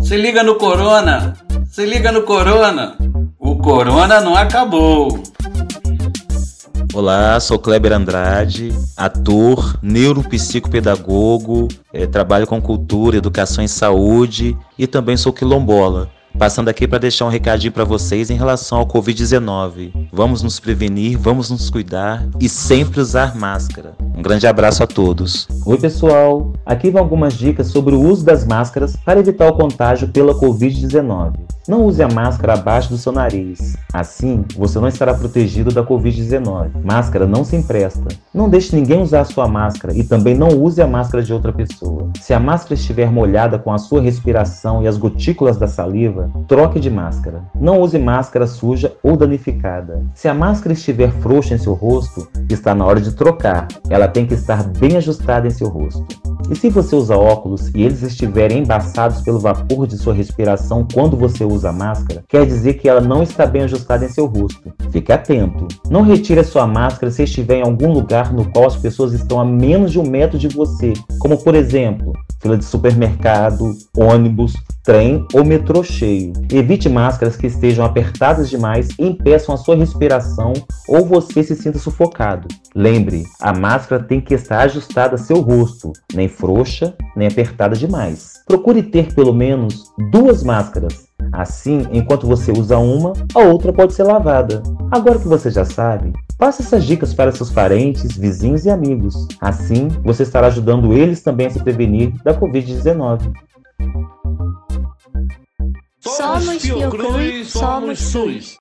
Se liga no Corona! Se liga no Corona! O Corona não acabou! Olá, sou Kleber Andrade, ator, neuropsicopedagogo, eh, trabalho com cultura, educação e saúde e também sou quilombola. Passando aqui para deixar um recadinho para vocês em relação ao Covid-19. Vamos nos prevenir, vamos nos cuidar e sempre usar máscara. Um grande abraço a todos. Oi, pessoal. Aqui vão algumas dicas sobre o uso das máscaras para evitar o contágio pela Covid-19. Não use a máscara abaixo do seu nariz. Assim, você não estará protegido da Covid-19. Máscara não se empresta. Não deixe ninguém usar a sua máscara e também não use a máscara de outra pessoa. Se a máscara estiver molhada com a sua respiração e as gotículas da saliva, troque de máscara. Não use máscara suja ou danificada. Se a máscara estiver frouxa em seu rosto, está na hora de trocar. Ela tem que estar bem ajustada em seu rosto. E se você usa óculos e eles estiverem embaçados pelo vapor de sua respiração quando você usa a máscara, quer dizer que ela não está bem ajustada em seu rosto. Fique atento. Não retire a sua máscara se estiver em algum lugar no qual as pessoas estão a menos de um metro de você, como por exemplo, fila de supermercado, ônibus, trem ou metrô cheio. Evite máscaras que estejam apertadas demais e impeçam a sua respiração ou você se sinta sufocado. Lembre, a máscara tem que estar ajustada a seu rosto, nem frouxa, nem apertada demais. Procure ter pelo menos duas máscaras. Assim, enquanto você usa uma, a outra pode ser lavada. Agora que você já sabe, passe essas dicas para seus parentes, vizinhos e amigos. Assim, você estará ajudando eles também a se prevenir da Covid-19. Somos Fiocruz, somos SUS.